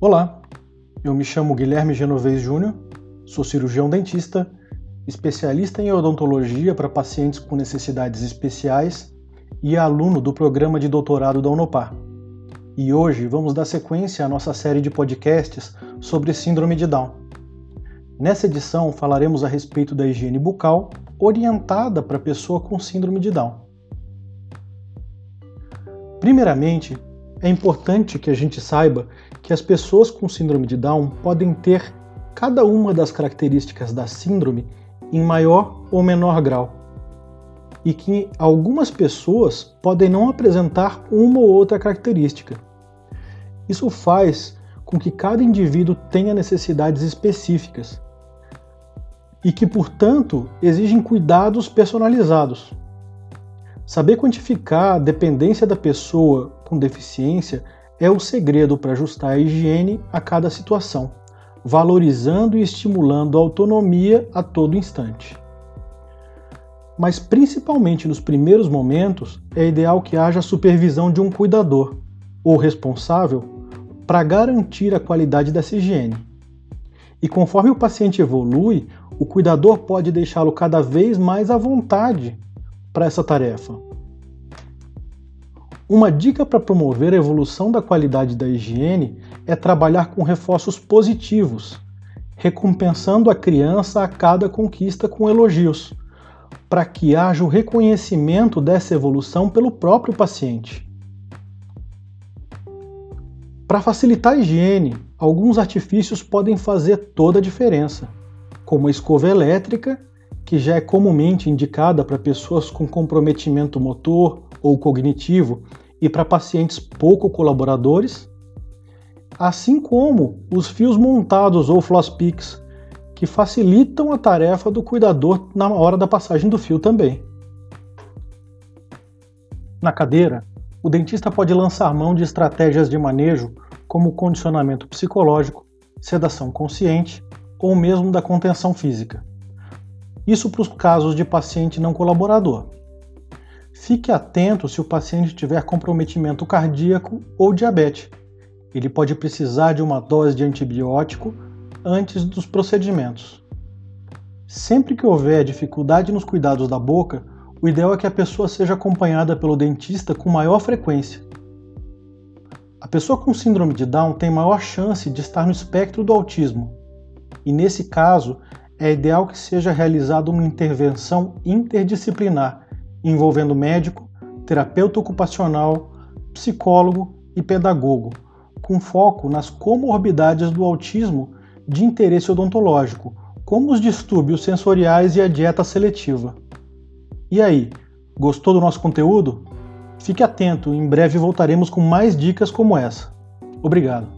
Olá, eu me chamo Guilherme Genovez Júnior, sou cirurgião dentista, especialista em odontologia para pacientes com necessidades especiais e aluno do programa de doutorado da Unopar. E hoje vamos dar sequência à nossa série de podcasts sobre síndrome de Down. Nessa edição falaremos a respeito da higiene bucal orientada para pessoa com síndrome de Down. Primeiramente, é importante que a gente saiba que as pessoas com síndrome de Down podem ter cada uma das características da síndrome em maior ou menor grau, e que algumas pessoas podem não apresentar uma ou outra característica. Isso faz com que cada indivíduo tenha necessidades específicas e que, portanto, exigem cuidados personalizados. Saber quantificar a dependência da pessoa com deficiência é o segredo para ajustar a higiene a cada situação, valorizando e estimulando a autonomia a todo instante. Mas principalmente nos primeiros momentos, é ideal que haja a supervisão de um cuidador ou responsável para garantir a qualidade dessa higiene. E conforme o paciente evolui, o cuidador pode deixá-lo cada vez mais à vontade para essa tarefa. Uma dica para promover a evolução da qualidade da higiene é trabalhar com reforços positivos, recompensando a criança a cada conquista com elogios, para que haja o reconhecimento dessa evolução pelo próprio paciente. Para facilitar a higiene, alguns artifícios podem fazer toda a diferença, como a escova elétrica que já é comumente indicada para pessoas com comprometimento motor ou cognitivo e para pacientes pouco colaboradores, assim como os fios montados ou floss picks, que facilitam a tarefa do cuidador na hora da passagem do fio também. Na cadeira, o dentista pode lançar mão de estratégias de manejo como condicionamento psicológico, sedação consciente ou mesmo da contenção física. Isso para os casos de paciente não colaborador. Fique atento se o paciente tiver comprometimento cardíaco ou diabetes. Ele pode precisar de uma dose de antibiótico antes dos procedimentos. Sempre que houver dificuldade nos cuidados da boca, o ideal é que a pessoa seja acompanhada pelo dentista com maior frequência. A pessoa com síndrome de Down tem maior chance de estar no espectro do autismo, e nesse caso é ideal que seja realizada uma intervenção interdisciplinar envolvendo médico, terapeuta ocupacional, psicólogo e pedagogo, com foco nas comorbidades do autismo de interesse odontológico, como os distúrbios sensoriais e a dieta seletiva. E aí, gostou do nosso conteúdo? Fique atento, em breve voltaremos com mais dicas como essa. Obrigado.